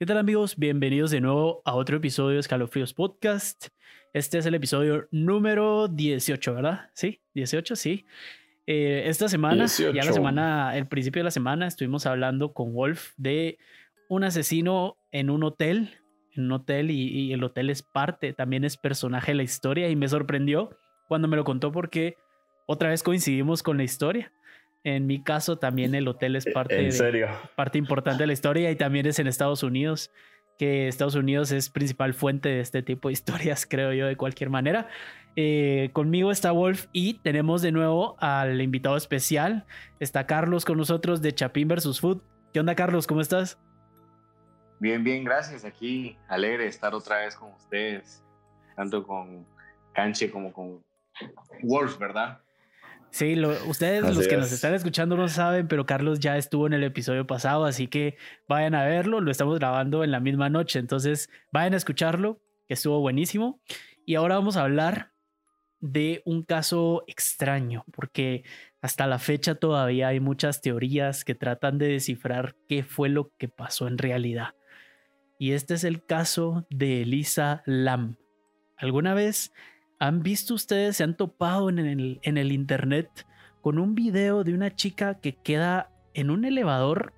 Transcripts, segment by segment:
¿Qué tal amigos? Bienvenidos de nuevo a otro episodio de Escalofríos Podcast. Este es el episodio número 18, ¿verdad? Sí, 18, sí. Eh, esta semana, ya la semana, el principio de la semana, estuvimos hablando con Wolf de un asesino en un hotel, en un hotel y, y el hotel es parte, también es personaje de la historia y me sorprendió cuando me lo contó porque otra vez coincidimos con la historia. En mi caso, también el hotel es parte, parte importante de la historia y también es en Estados Unidos, que Estados Unidos es principal fuente de este tipo de historias, creo yo, de cualquier manera. Eh, conmigo está Wolf y tenemos de nuevo al invitado especial. Está Carlos con nosotros de Chapín versus Food. ¿Qué onda, Carlos? ¿Cómo estás? Bien, bien, gracias. Aquí alegre de estar otra vez con ustedes, tanto con Canche como con Wolf, ¿verdad? Sí, ustedes los que nos están escuchando no saben, pero Carlos ya estuvo en el episodio pasado, así que vayan a verlo, lo estamos grabando en la misma noche, entonces vayan a escucharlo, que estuvo buenísimo. Y ahora vamos a hablar de un caso extraño, porque hasta la fecha todavía hay muchas teorías que tratan de descifrar qué fue lo que pasó en realidad. Y este es el caso de Elisa Lam. ¿Alguna vez ¿Han visto ustedes, se han topado en el, en el internet con un video de una chica que queda en un elevador,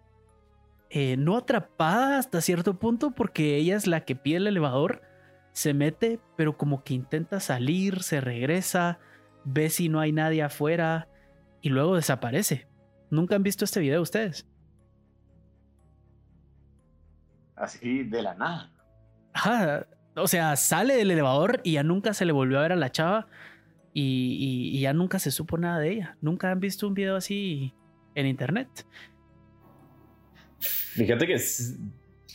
eh, no atrapada hasta cierto punto porque ella es la que pide el elevador, se mete, pero como que intenta salir, se regresa, ve si no hay nadie afuera y luego desaparece. ¿Nunca han visto este video ustedes? Así de la nada. Ajá, o sea, sale del elevador y ya nunca se le volvió a ver a la chava y, ya nunca se supo nada de ella. Nunca han visto un video así en internet. Fíjate que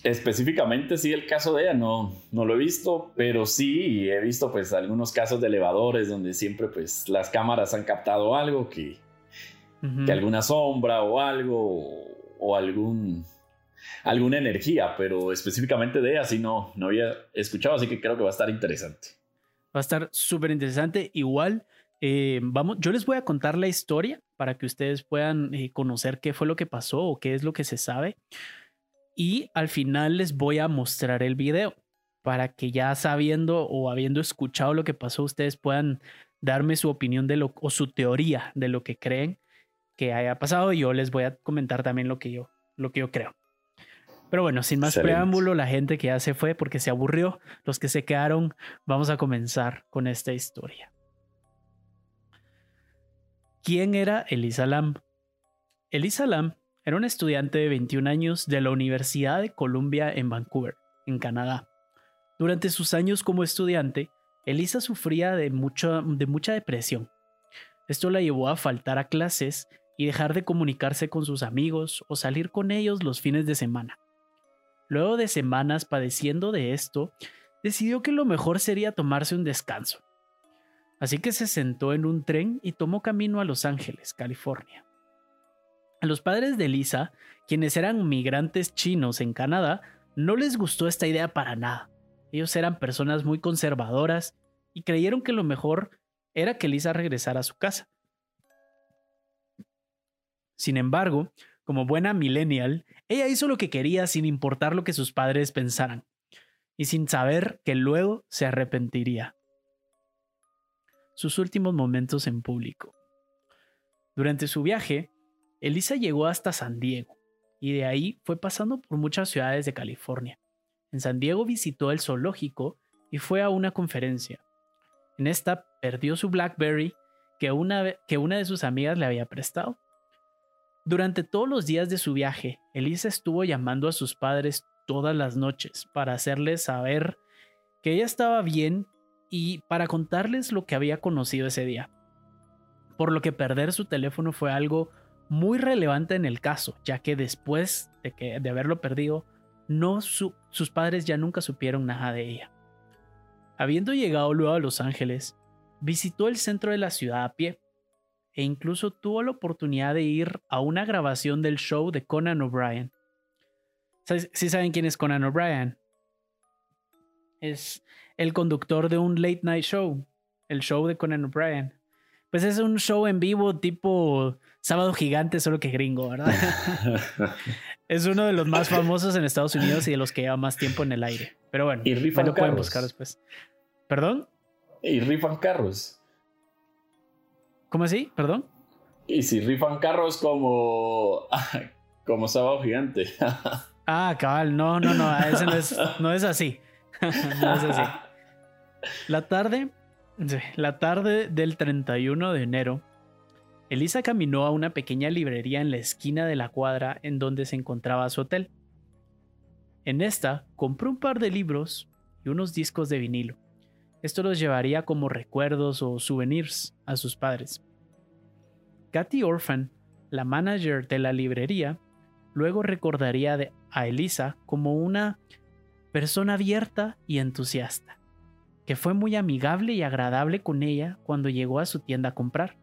específicamente sí el caso de ella no, no lo he visto, pero sí he visto pues algunos casos de elevadores donde siempre pues las cámaras han captado algo que, que alguna sombra o algo o algún alguna energía, pero específicamente de así no, no había escuchado, así que creo que va a estar interesante. Va a estar súper interesante. Igual, eh, vamos, yo les voy a contar la historia para que ustedes puedan eh, conocer qué fue lo que pasó o qué es lo que se sabe. Y al final les voy a mostrar el video para que ya sabiendo o habiendo escuchado lo que pasó, ustedes puedan darme su opinión de lo o su teoría de lo que creen que haya pasado. Yo les voy a comentar también lo que yo, lo que yo creo. Pero bueno, sin más preámbulo, la gente que ya se fue porque se aburrió, los que se quedaron, vamos a comenzar con esta historia. ¿Quién era Elisa Lam? Elisa Lam era una estudiante de 21 años de la Universidad de Columbia en Vancouver, en Canadá. Durante sus años como estudiante, Elisa sufría de, de mucha depresión. Esto la llevó a faltar a clases y dejar de comunicarse con sus amigos o salir con ellos los fines de semana. Luego de semanas padeciendo de esto, decidió que lo mejor sería tomarse un descanso. Así que se sentó en un tren y tomó camino a Los Ángeles, California. A los padres de Lisa, quienes eran migrantes chinos en Canadá, no les gustó esta idea para nada. Ellos eran personas muy conservadoras y creyeron que lo mejor era que Lisa regresara a su casa. Sin embargo, como buena millennial, ella hizo lo que quería sin importar lo que sus padres pensaran, y sin saber que luego se arrepentiría. Sus últimos momentos en público. Durante su viaje, Elisa llegó hasta San Diego, y de ahí fue pasando por muchas ciudades de California. En San Diego visitó el zoológico y fue a una conferencia. En esta perdió su Blackberry que una, que una de sus amigas le había prestado. Durante todos los días de su viaje, Elisa estuvo llamando a sus padres todas las noches para hacerles saber que ella estaba bien y para contarles lo que había conocido ese día. Por lo que perder su teléfono fue algo muy relevante en el caso, ya que después de, haberlo perdido, no sus padres ya nunca supieron nada de ella. Habiendo llegado luego a Los Ángeles, visitó el centro de la ciudad a pie e incluso tuvo la oportunidad de ir a una grabación del show de Conan O'Brien. ¿Sí saben quién es Conan O'Brien? Es el conductor de un late night show, el show de Conan O'Brien. Pues es un show en vivo tipo Sábado Gigante, solo que gringo, ¿verdad? es uno de los más famosos en Estados Unidos y de los que lleva más tiempo en el aire. Pero bueno, y rifan lo pueden buscar después. ¿Perdón? Y rifan carros. ¿Cómo así? ¿Perdón? Y si rifan carros como, como Sábado Gigante. ah, cabal, no, no, no, ese no es, no es así. no es así. La tarde, la tarde del 31 de enero, Elisa caminó a una pequeña librería en la esquina de la cuadra en donde se encontraba su hotel. En esta compró un par de libros y unos discos de vinilo. Esto los llevaría como recuerdos o souvenirs a sus padres. Katy Orphan, la manager de la librería, luego recordaría a Elisa como una persona abierta y entusiasta, que fue muy amigable y agradable con ella cuando llegó a su tienda a comprar.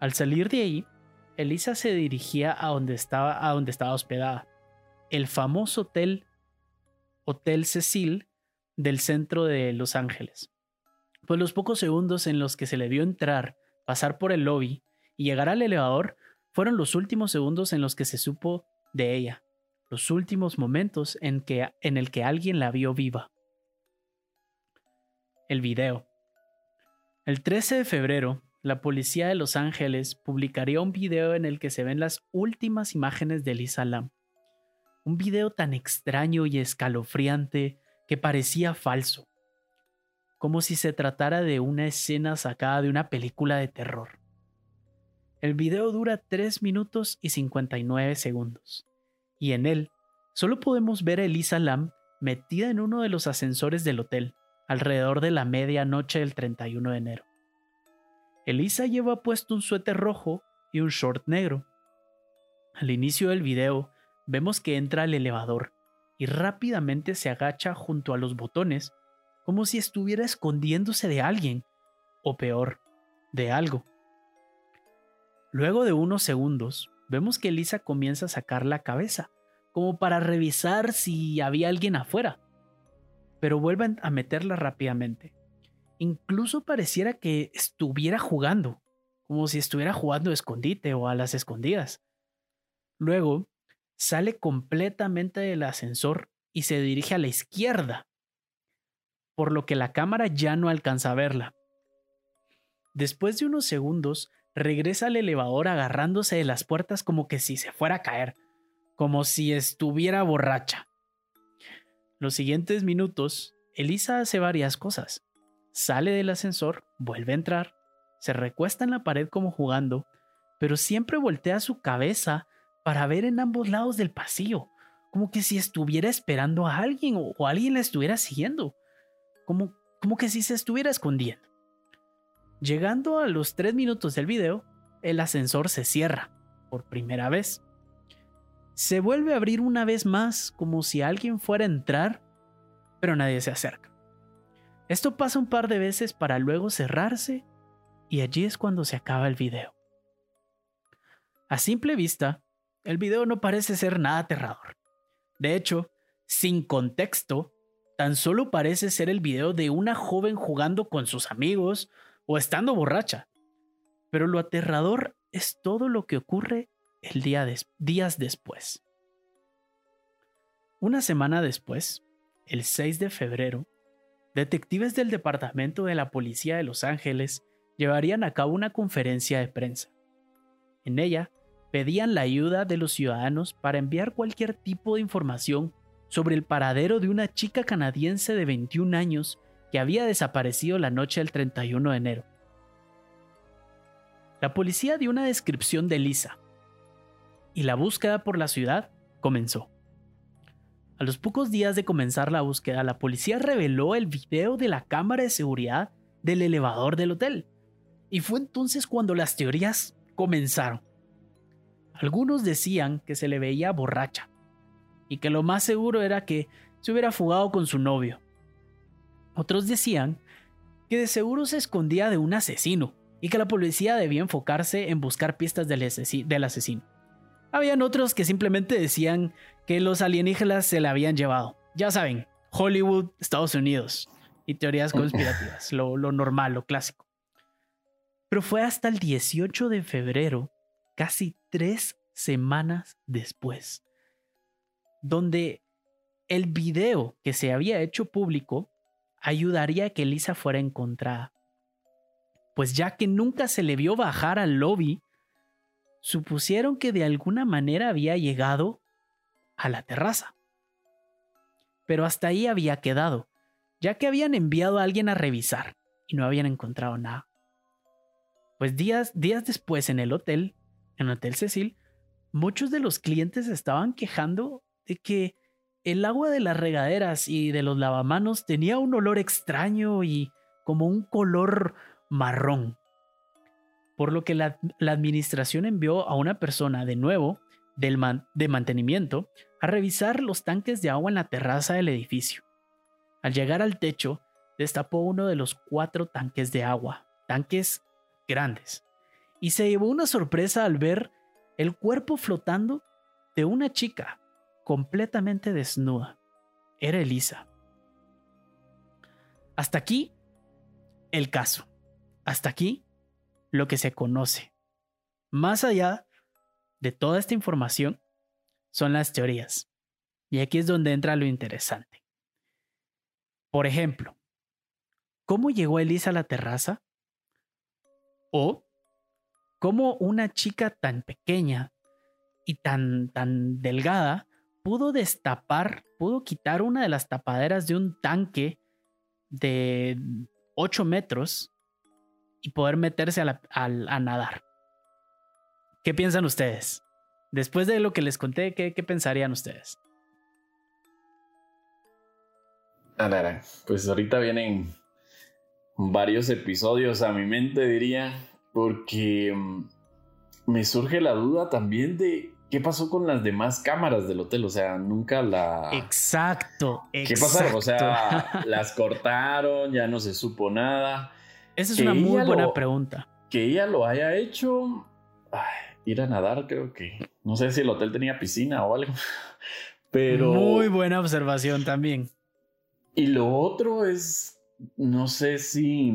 Al salir de ahí, Elisa se dirigía a donde estaba, a donde estaba hospedada, el famoso hotel Hotel Cecil del centro de Los Ángeles. Pues los pocos segundos en los que se le vio entrar, pasar por el lobby y llegar al elevador fueron los últimos segundos en los que se supo de ella, los últimos momentos en, que, en el que alguien la vio viva. El video. El 13 de febrero, la policía de Los Ángeles publicaría un video en el que se ven las últimas imágenes de Lisa Lam. Un video tan extraño y escalofriante que parecía falso, como si se tratara de una escena sacada de una película de terror. El video dura 3 minutos y 59 segundos, y en él solo podemos ver a Elisa Lam metida en uno de los ascensores del hotel, alrededor de la medianoche del 31 de enero. Elisa lleva puesto un suéter rojo y un short negro. Al inicio del video, vemos que entra al elevador y rápidamente se agacha junto a los botones como si estuviera escondiéndose de alguien, o peor, de algo. Luego de unos segundos, vemos que Elisa comienza a sacar la cabeza, como para revisar si había alguien afuera, pero vuelven a meterla rápidamente. Incluso pareciera que estuviera jugando, como si estuviera jugando a escondite o a las escondidas. Luego, sale completamente del ascensor y se dirige a la izquierda, por lo que la cámara ya no alcanza a verla. Después de unos segundos, regresa al elevador agarrándose de las puertas como que si se fuera a caer, como si estuviera borracha. Los siguientes minutos, Elisa hace varias cosas sale del ascensor, vuelve a entrar, se recuesta en la pared como jugando, pero siempre voltea su cabeza para ver en ambos lados del pasillo, como que si estuviera esperando a alguien o, alguien la estuviera siguiendo, como, como que si se estuviera escondiendo. Llegando a los tres minutos del video, el ascensor se cierra, por primera vez. Se vuelve a abrir una vez más, como si alguien fuera a entrar, pero nadie se acerca. Esto pasa un par de veces para luego cerrarse y allí es cuando se acaba el video. A simple vista, el video no parece ser nada aterrador. De hecho, sin contexto, tan solo parece ser el video de una joven jugando con sus amigos o estando borracha. Pero lo aterrador es todo lo que ocurre el día días después. Una semana después, el 6 de febrero, detectives del Departamento de la Policía de Los Ángeles llevarían a cabo una conferencia de prensa. En ella, pedían la ayuda de los ciudadanos para enviar cualquier tipo de información sobre el paradero de una chica canadiense de 21 años que había desaparecido la noche del 31 de enero. La policía dio una descripción de Lisa y la búsqueda por la ciudad comenzó. A los pocos días de comenzar la búsqueda, la policía reveló el video de la cámara de seguridad del elevador del hotel. Y fue entonces cuando las teorías comenzaron. Algunos decían que se le veía borracha y que lo más seguro era que se hubiera fugado con su novio. Otros decían que de seguro se escondía de un asesino y que la policía debía enfocarse en buscar pistas del, asesino. Habían otros que simplemente decían que los alienígenas se la habían llevado. Ya saben, Hollywood, Estados Unidos y teorías conspirativas, lo, lo normal, lo clásico. Pero fue hasta el 18 de febrero, casi tres semanas después, donde el video que se había hecho público ayudaría a que Elisa fuera encontrada. Pues ya que nunca se le vio bajar al lobby, supusieron que de alguna manera había llegado a la terraza. Pero hasta ahí había quedado, ya que habían enviado a alguien a revisar y no habían encontrado nada. Pues días, días después en el hotel, en el Hotel Cecil, muchos de los clientes estaban quejando de que el agua de las regaderas y de los lavamanos tenía un olor extraño y como un color marrón. Por lo que la, administración envió a una persona de nuevo del de mantenimiento a revisar los tanques de agua en la terraza del edificio. Al llegar al techo, destapó uno de los cuatro tanques de agua, tanques grandes, y se llevó una sorpresa al ver el cuerpo flotando de una chica completamente desnuda. Era Elisa. Hasta aquí el caso. Hasta aquí lo que se conoce. Más allá de toda esta información son las teorías. Y aquí es donde entra lo interesante. Por ejemplo, ¿cómo llegó Elisa a la terraza? O cómo una chica tan pequeña y tan, tan delgada pudo destapar, pudo quitar una de las tapaderas de un tanque de 8 metros y poder meterse a, a, nadar. ¿Qué piensan ustedes? Después de lo que les conté, ¿qué, qué pensarían ustedes? Pues ahorita vienen varios episodios a mi mente, diría, porque mm, me surge la duda también de qué pasó con las demás cámaras del hotel. O sea, nunca la. Exacto. ¿Qué pasaron? O sea, las cortaron, ya no se supo nada. Esa es una muy buena pregunta. Que ella lo haya hecho. ir a nadar, creo que. No sé si el hotel tenía piscina o algo. Pero. Muy buena observación también. Y lo otro es. No sé si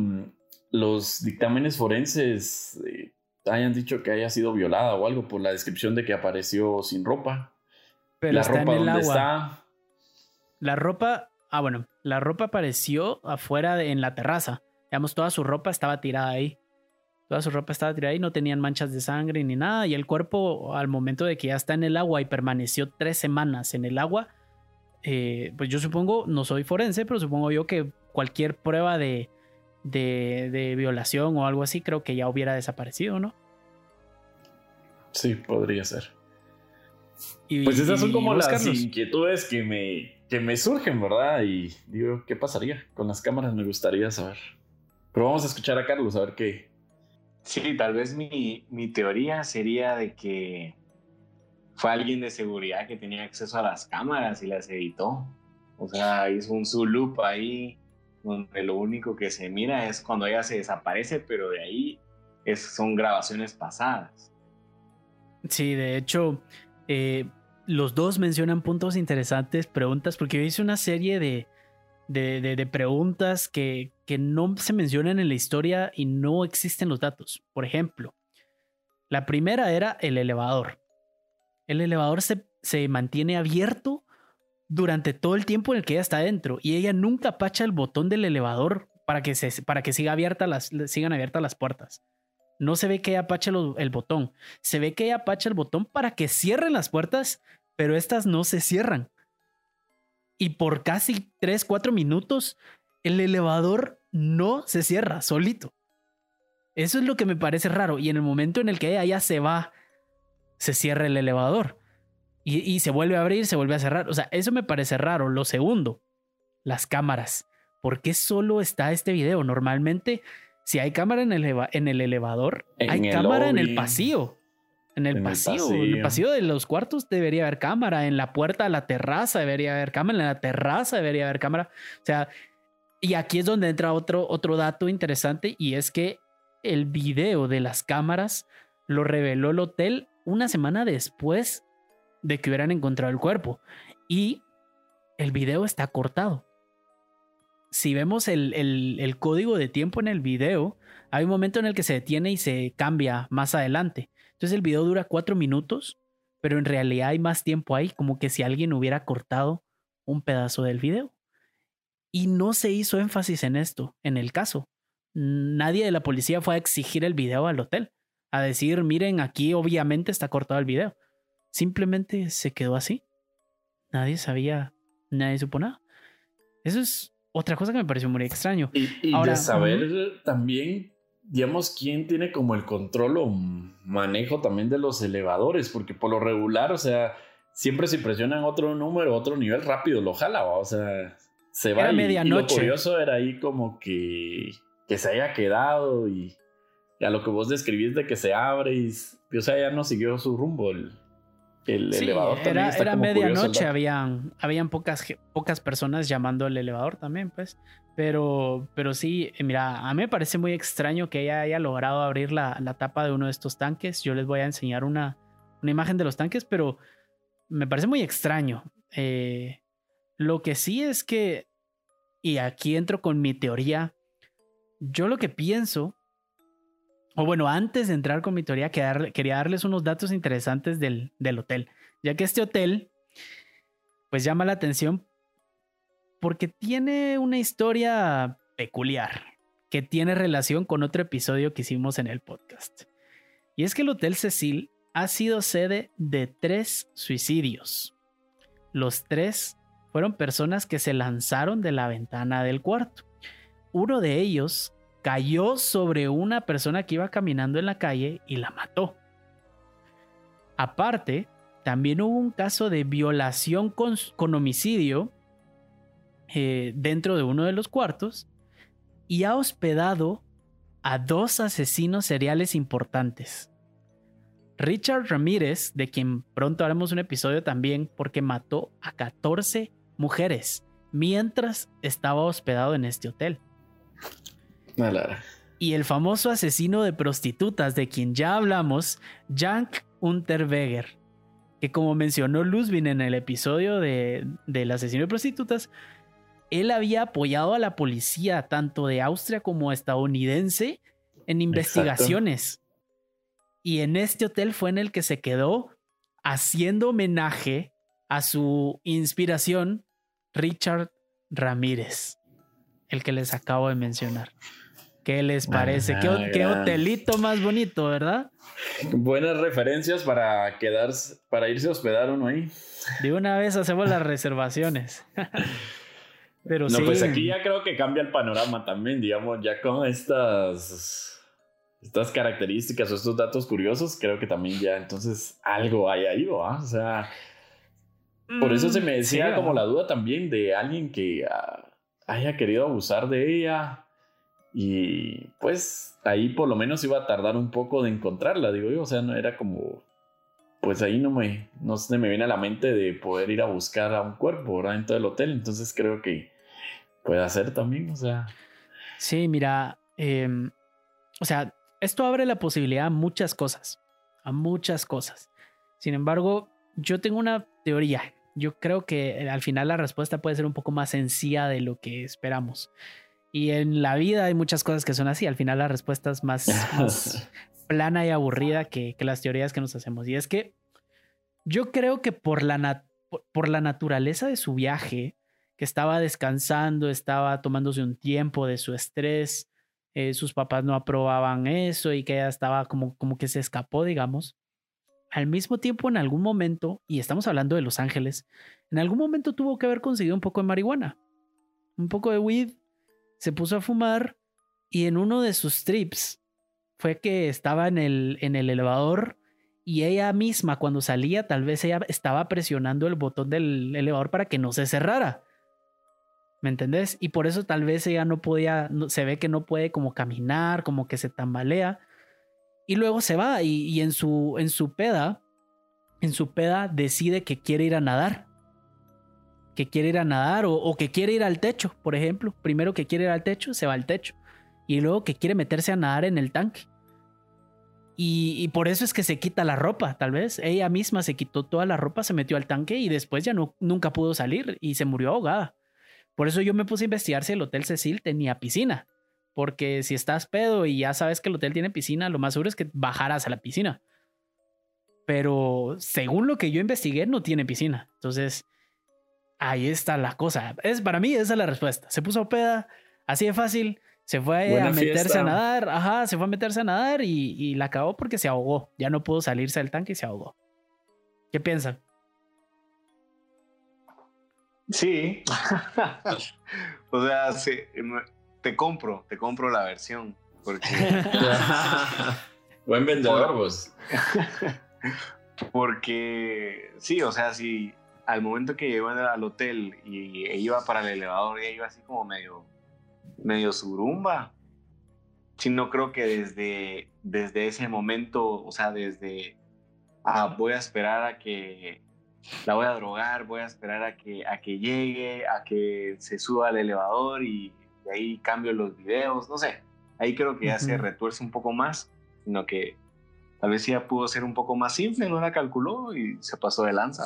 los dictámenes forenses eh, hayan dicho que haya sido violada o algo por la descripción de que apareció sin ropa. Pero la ropa en dónde está. La ropa, ah bueno, la ropa apareció afuera en la terraza. Digamos, toda su ropa estaba tirada ahí. Toda su ropa estaba tirada ahí, no tenían manchas de sangre ni nada. Y el cuerpo, al momento de que ya está en el agua y permaneció tres semanas en el agua, eh, pues yo supongo, no soy forense, pero supongo yo que cualquier prueba de, de, violación o algo así, creo que ya hubiera desaparecido, ¿no? Sí, podría ser. pues esas son como las inquietudes que me, que me surgen, ¿verdad? Y digo, ¿qué pasaría con las cámaras? Me gustaría saber. Pero vamos a escuchar a Carlos a ver qué. Sí, tal vez mi, mi teoría sería de que fue alguien de seguridad que tenía acceso a las cámaras y las editó. O sea, hizo un zoom ahí donde lo único que se mira es cuando ella se desaparece, pero de ahí es, son grabaciones pasadas. Sí, de hecho, eh, los dos mencionan puntos interesantes, preguntas, porque yo hice una serie de, de, preguntas que, que, no se mencionan en la historia y no existen los datos. Por ejemplo, la primera era el elevador. El elevador se, se mantiene abierto durante todo el tiempo en el que ella está dentro y ella nunca apacha el botón del elevador para que, se, para que las, sigan abiertas las puertas. No se ve que ella apache el botón. Se ve que ella apacha el botón para que cierren las puertas, pero estas no se cierran. Y por casi 3, 4 minutos, el elevador no se cierra solito. Eso es lo que me parece raro. Y en el momento en el que ella ya se va, se cierra el elevador. Y, se vuelve a abrir, se vuelve a cerrar. O sea, eso me parece raro. Lo segundo, las cámaras. ¿Por qué solo está este video? Normalmente, si hay cámara en el, en el elevador, hay cámara en el pasillo. En el pasillo, en el pasillo de los cuartos debería haber cámara, en la puerta de la terraza debería haber cámara, en la terraza debería haber cámara. O sea, y aquí es donde entra otro, otro dato interesante y es que el video de las cámaras lo reveló el hotel una semana después de que hubieran encontrado el cuerpo. Y el video está cortado. si vemos el, el, código de tiempo en el video, hay un momento en el que se detiene y se cambia más adelante. Entonces el video dura cuatro minutos, pero en realidad hay más tiempo ahí, como que si alguien hubiera cortado un pedazo del video. Y no se hizo énfasis en esto, en el caso. Nadie de la policía fue a exigir el video al hotel, a decir, miren, aquí obviamente está cortado el video. Simplemente se quedó así. Nadie sabía, nadie supo nada. Eso es otra cosa que me pareció muy extraño. Y, Ahora, de saber también, digamos, quién tiene como el control o manejo también de los elevadores, porque por lo regular, o sea, siempre se presionan otro número, otro nivel rápido, lo jala, o sea, se va. Era medianoche. Y lo curioso era ahí como que, que se haya quedado y, a lo que vos describís de que se abre y, o sea, ya no siguió su rumbo el, el elevador también era, era medianoche, habían, habían pocas, pocas personas llamando al elevador también, pues. Pero, pero sí, mira, a mí me parece muy extraño que ella haya logrado abrir la, la tapa de uno de estos tanques. Yo les voy a enseñar una, una imagen de los tanques, pero me parece muy extraño. Eh, lo que sí es que, y aquí entro con mi teoría, yo lo que pienso o bueno, antes de entrar con mi teoría, quería darles unos datos interesantes del, del hotel, ya que este hotel, pues llama la atención porque tiene una historia peculiar que tiene relación con otro episodio que hicimos en el podcast. Y es que el Hotel Cecil ha sido sede de tres suicidios. Los tres fueron personas que se lanzaron de la ventana del cuarto. Uno de ellos cayó sobre una persona que iba caminando en la calle y la mató. Aparte, también hubo un caso de violación con, homicidio eh, dentro de uno de los cuartos y ha hospedado a dos asesinos seriales importantes. Richard Ramírez, de quien pronto haremos un episodio también, porque mató a 14 mujeres mientras estaba hospedado en este hotel. Y el famoso asesino de prostitutas de quien ya hablamos, Jank Unterweger, que como mencionó Luzvin en el episodio de, del asesino de prostitutas, él había apoyado a la policía tanto de Austria como estadounidense en investigaciones. Y en este hotel fue en el que se quedó haciendo homenaje a su inspiración, Richard Ramírez, el que les acabo de mencionar. ¿Qué les parece? ¿Qué, hotelito más bonito, ¿verdad? Buenas referencias para quedarse, para irse a hospedar uno ahí. De una vez hacemos las reservaciones. Pero no, pues aquí ya creo que cambia el panorama también, digamos, ya con estas, estas características o estos datos curiosos, creo que también ya entonces algo hay ahí, ¿va? O sea, por eso se me mm, decía como la duda también de alguien que ah, haya querido abusar de ella y pues ahí por lo menos iba a tardar un poco de encontrarla, digo yo. O sea, no era como. Pues ahí no me, no se me viene a la mente de poder ir a buscar a un cuerpo, ¿verdad? En todo el hotel. Entonces creo que puede hacer también, o sea. Sí, mira. Em, o sea, esto abre la posibilidad a muchas cosas. A muchas cosas. Sin embargo, yo tengo una teoría. Yo creo que al final la respuesta puede ser un poco más sencilla de lo que esperamos. Y en la vida hay muchas cosas que son así. Al final la respuesta es más, plana y aburrida que, las teorías que nos hacemos. Y es que yo creo que por la, por la naturaleza de su viaje, que estaba descansando, estaba tomándose un tiempo de su estrés, eh, sus papás no aprobaban eso y que ella estaba como, como que se escapó, digamos. Al mismo tiempo, en algún momento, y estamos hablando de Los Ángeles, en algún momento tuvo que haber conseguido un poco de marihuana, un poco de weed, se puso a fumar y en uno de sus trips fue que estaba en el, en el elevador y ella misma cuando salía tal vez ella estaba presionando el botón del elevador para que no se cerrara. ¿Me entendés? Y por eso tal vez ella no podía, se ve que no puede como caminar, como que se tambalea. Y luego se va y, y en, su, en su peda, en su peda decide que quiere ir a nadar que quiere ir a nadar o, que quiere ir al techo, por ejemplo. Primero que quiere ir al techo, se va al techo. Y luego que quiere meterse a nadar en el tanque. Y, por eso es que se quita la ropa, tal vez. Ella misma se quitó toda la ropa, se metió al tanque y después ya no, nunca pudo salir y se murió ahogada. Por eso yo me puse a investigar si el Hotel Cecil tenía piscina. Porque si estás pedo y ya sabes que el hotel tiene piscina, lo más seguro es que bajaras a la piscina. Pero según lo que yo investigué, no tiene piscina. Entonces, ahí está la cosa. Es, para mí, esa es la respuesta. Se puso peda, así de fácil. Se fue a meterse a nadar. Ajá, se fue a meterse a nadar y, y la acabó porque se ahogó. Ya no pudo salirse del tanque y se ahogó. ¿Qué piensan? Sí. o sea, te compro, te compro la versión. Porque... Buen vendedor, vos. porque sí, o sea, si al momento que llegó al hotel y iba para el elevador, ella iba así como medio, medio surumba. Sí, no creo que desde, desde ese momento, o sea, desde ah, voy a esperar a que la voy a drogar, voy a esperar a que, a que llegue, a que se suba al elevador y ahí cambio los videos, no sé. Ahí creo que ya se retuerce un poco más, sino que tal vez ya pudo ser un poco más simple, no la calculó y se pasó de lanza.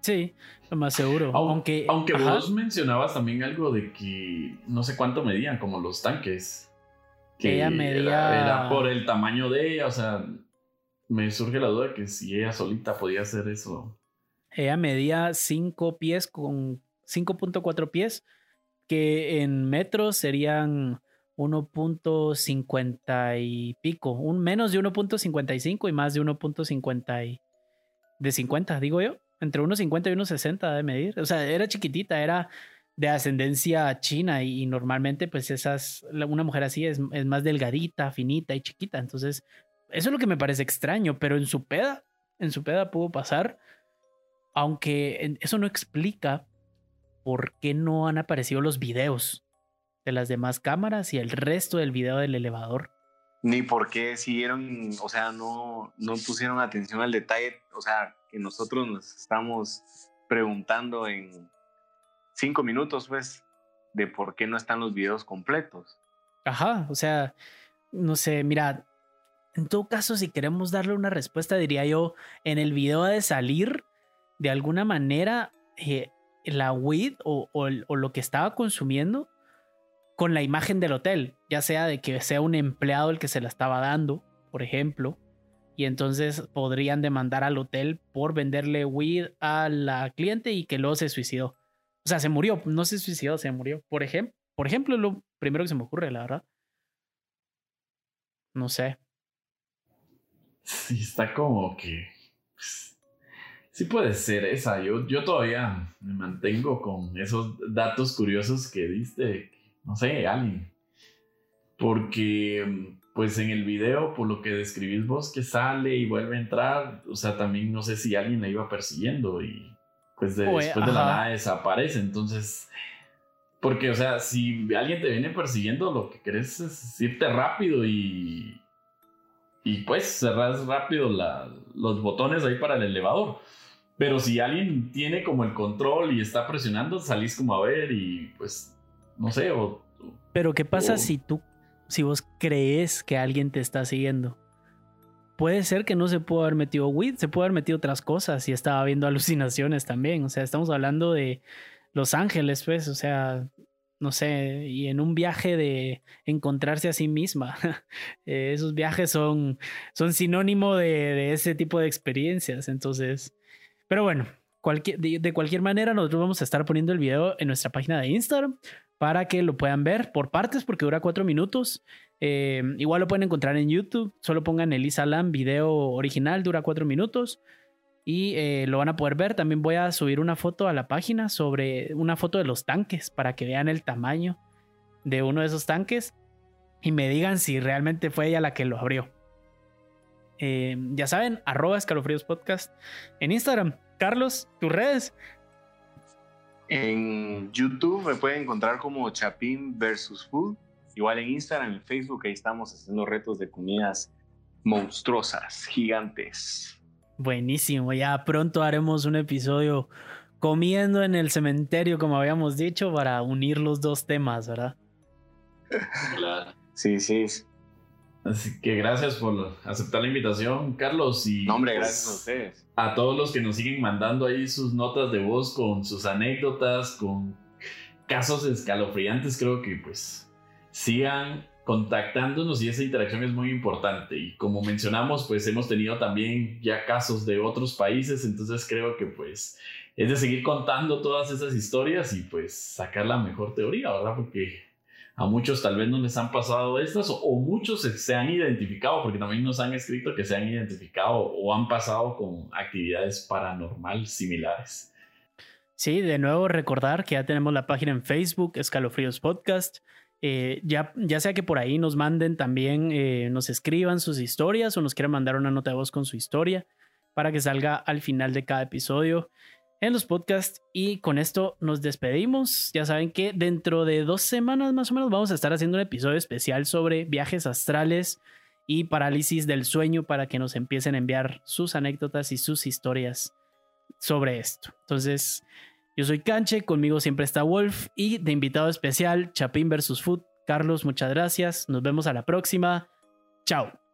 Sí, lo más seguro. Aunque, aunque vos mencionabas también algo de que no sé cuánto medían, como los tanques. Que ella medía. Era, por el tamaño de ella, o sea, me surge la duda de que si ella solita podía hacer eso. Ella medía 5 pies con 5.4 pies, que en metros serían 1.50 y pico, un menos de 1.55 y más de 1.50 de 50, digo yo, entre 1.50 y 1.60 de medir. O sea, era chiquitita, era de ascendencia china y, normalmente pues esas, una mujer así es, es, más delgadita, finita y chiquita. Entonces eso es lo que me parece extraño, pero en su peda, en su peda pudo pasar, aunque eso no explica por qué no han aparecido los videos de las demás cámaras y el resto del video del elevador. Ni por qué siguieron, o sea, no, no pusieron atención al detalle, o sea, que nosotros nos estamos preguntando en cinco minutos, pues, de por qué no están los videos completos. Ajá, o sea, no sé, mira, en todo caso, si queremos darle una respuesta, diría yo, en el video de salir, de alguna manera, eh, la weed o, lo que estaba consumiendo con la imagen del hotel, ya sea de que sea un empleado el que se la estaba dando, por ejemplo, y entonces podrían demandar al hotel por venderle weed a la cliente y que luego se suicidó. O sea, se murió, no se suicidó, se murió. Por ejemplo, por ejemplo, lo primero que se me ocurre, la verdad. No sé. Sí, está como que. Sí puede ser esa. Yo, yo todavía me mantengo con esos datos curiosos que diste. No sé, alguien. Porque, pues en el video, por lo que describís vos, que sale y vuelve a entrar, o sea, también no sé si alguien la iba persiguiendo y pues después de la nada desaparece. Entonces, porque, o sea, si alguien te viene persiguiendo, lo que querés es irte rápido y y pues cerras rápido los botones ahí para el elevador. Pero si alguien tiene como el control y está presionando, salís como a ver y pues no sé. O, Pero ¿qué pasa si tú, si vos crees que alguien te está siguiendo? Puede ser que no se pudo haber metido weed, se puede haber metido otras cosas y estaba viendo alucinaciones también. O sea, estamos hablando de Los Ángeles, pues, o sea, no sé, y en un viaje de encontrarse a sí misma. Eh, esos viajes son, son sinónimo de, ese tipo de experiencias. Entonces, pero bueno, cualquier, de, cualquier manera, nosotros vamos a estar poniendo el video en nuestra página de Instagram para que lo puedan ver por partes porque dura cuatro minutos. Eh, igual lo pueden encontrar en YouTube. Solo pongan Elisa Lam video original, dura cuatro minutos y eh, lo van a poder ver. También voy a subir una foto a la página sobre una foto de los tanques para que vean el tamaño de uno de esos tanques y me digan si realmente fue ella la que lo abrió. Eh, ya saben, arroba escalofríos podcast en Instagram. Carlos, tus redes. En YouTube me pueden encontrar como Chapín versus Food. Igual en Instagram, en Facebook, ahí estamos haciendo retos de comidas monstruosas, gigantes. Buenísimo, ya pronto haremos un episodio comiendo en el cementerio, como habíamos dicho, para unir los dos temas, ¿verdad? Claro. Sí, sí. Así que gracias por aceptar la invitación, Carlos. Y no, hombre, gracias a ustedes. A todos los que nos siguen mandando ahí sus notas de voz con sus anécdotas, con casos escalofriantes, creo que pues sigan contactándonos y esa interacción es muy importante. Y como mencionamos, pues hemos tenido también ya casos de otros países, entonces creo que pues es de seguir contando todas esas historias y pues sacar la mejor teoría, ¿verdad? Porque a muchos tal vez no les han pasado estas o, muchos se, han identificado, porque también nos han escrito que se han identificado o han pasado con actividades paranormal similares. Sí, de nuevo recordar que ya tenemos la página en Facebook, Escalofríos Podcast. Eh, ya, ya sea que por ahí nos manden también, eh, nos escriban sus historias o nos quieran mandar una nota de voz con su historia para que salga al final de cada episodio en los podcasts. Y con esto nos despedimos. Ya saben que dentro de dos semanas más o menos vamos a estar haciendo un episodio especial sobre viajes astrales y parálisis del sueño para que nos empiecen a enviar sus anécdotas y sus historias sobre esto. Entonces, yo soy Canche, conmigo siempre está Wolf y de invitado especial Chapín versus Food. Carlos, muchas gracias. Nos vemos a la próxima. Chao.